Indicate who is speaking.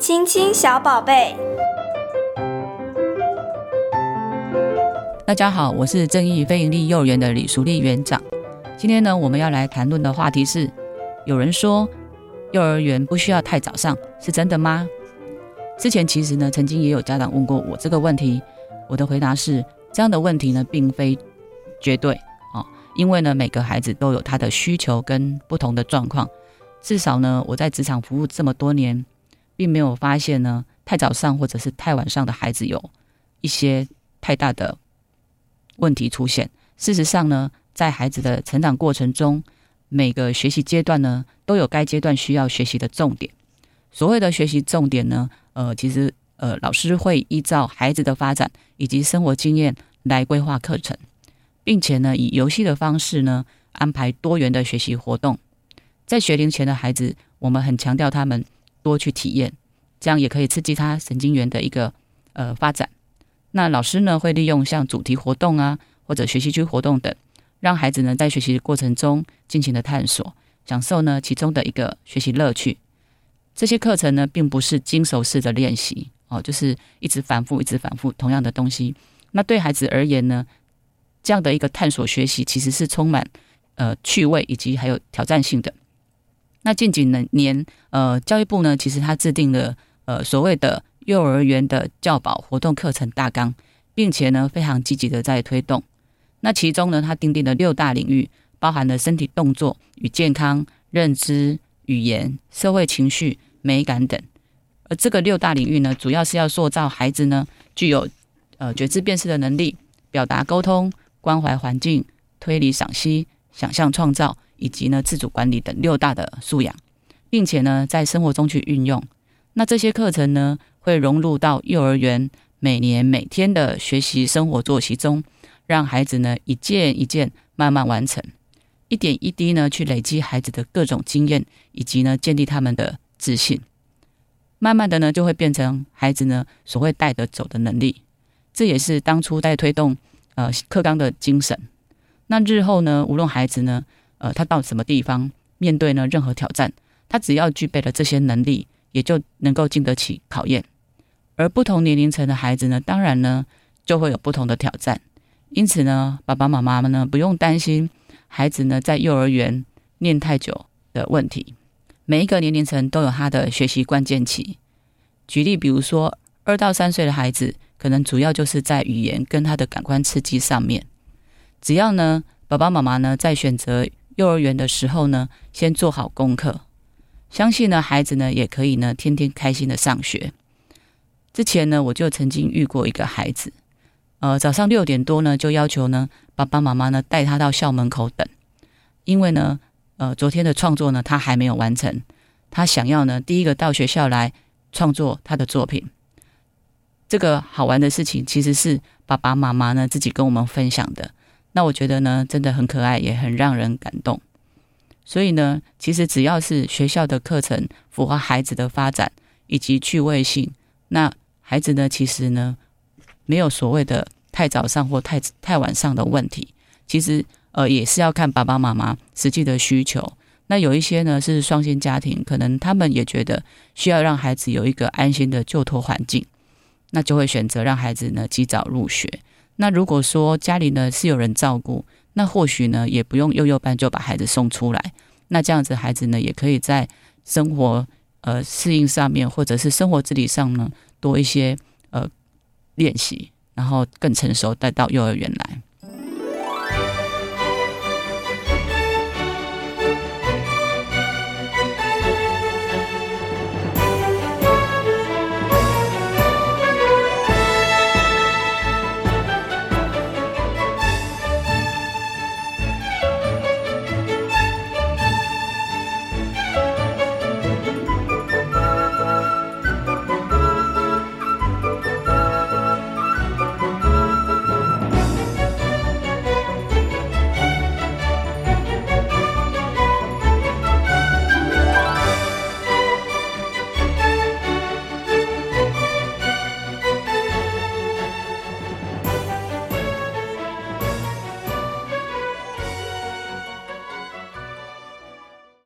Speaker 1: 亲亲小宝贝。
Speaker 2: 大家好，我是正义非营利幼儿园的李淑丽园长。今天呢，我们要来谈论的话题是：有人说幼儿园不需要太早上，是真的吗？之前其实呢，曾经也有家长问过我这个问题，我的回答是：这样的问题呢，并非绝对啊，因为呢，每个孩子都有他的需求跟不同的状况。至少呢，我在职场服务这么多年，并没有发现呢，太早上或者是太晚上的孩子有一些太大的问题出现。事实上呢，在孩子的成长过程中，每个学习阶段呢，都有该阶段需要学习的重点。所谓的学习重点呢，呃，其实呃，老师会依照孩子的发展以及生活经验来规划课程，并且呢，以游戏的方式呢，安排多元的学习活动。在学龄前的孩子，我们很强调他们多去体验，这样也可以刺激他神经元的一个呃发展。那老师呢，会利用像主题活动啊，或者学习区活动等，让孩子呢在学习的过程中尽情的探索，享受呢其中的一个学习乐趣。这些课程呢，并不是精熟式的练习哦，就是一直反复、一直反复同样的东西。那对孩子而言呢，这样的一个探索学习，其实是充满呃趣味以及还有挑战性的。那近几年，呃，教育部呢，其实他制定了呃所谓的幼儿园的教保活动课程大纲，并且呢非常积极的在推动。那其中呢，他订定了六大领域，包含了身体动作与健康、认知、语言、社会情绪、美感等。而这个六大领域呢，主要是要塑造孩子呢具有呃觉知辨识的能力，表达沟通、关怀环境、推理赏析、想象创造。以及呢，自主管理等六大的素养，并且呢，在生活中去运用。那这些课程呢，会融入到幼儿园每年每天的学习生活作息中，让孩子呢一件一件慢慢完成，一点一滴呢去累积孩子的各种经验，以及呢建立他们的自信。慢慢的呢，就会变成孩子呢所谓带得走的能力。这也是当初在推动呃课纲的精神。那日后呢，无论孩子呢。呃，他到什么地方面对呢？任何挑战，他只要具备了这些能力，也就能够经得起考验。而不同年龄层的孩子呢，当然呢，就会有不同的挑战。因此呢，爸爸妈妈们呢，不用担心孩子呢在幼儿园念太久的问题。每一个年龄层都有他的学习关键期。举例，比如说二到三岁的孩子，可能主要就是在语言跟他的感官刺激上面。只要呢，爸爸妈妈呢在选择。幼儿园的时候呢，先做好功课，相信呢孩子呢也可以呢天天开心的上学。之前呢我就曾经遇过一个孩子，呃早上六点多呢就要求呢爸爸妈妈呢带他到校门口等，因为呢呃昨天的创作呢他还没有完成，他想要呢第一个到学校来创作他的作品。这个好玩的事情其实是爸爸妈妈呢自己跟我们分享的。那我觉得呢，真的很可爱，也很让人感动。所以呢，其实只要是学校的课程符合孩子的发展以及趣味性，那孩子呢，其实呢，没有所谓的太早上或太太晚上的问题。其实呃，也是要看爸爸妈妈实际的需求。那有一些呢是双薪家庭，可能他们也觉得需要让孩子有一个安心的就托环境，那就会选择让孩子呢及早入学。那如果说家里呢是有人照顾，那或许呢也不用幼幼班就把孩子送出来。那这样子孩子呢也可以在生活呃适应上面，或者是生活自理上呢多一些呃练习，然后更成熟带到幼儿园来。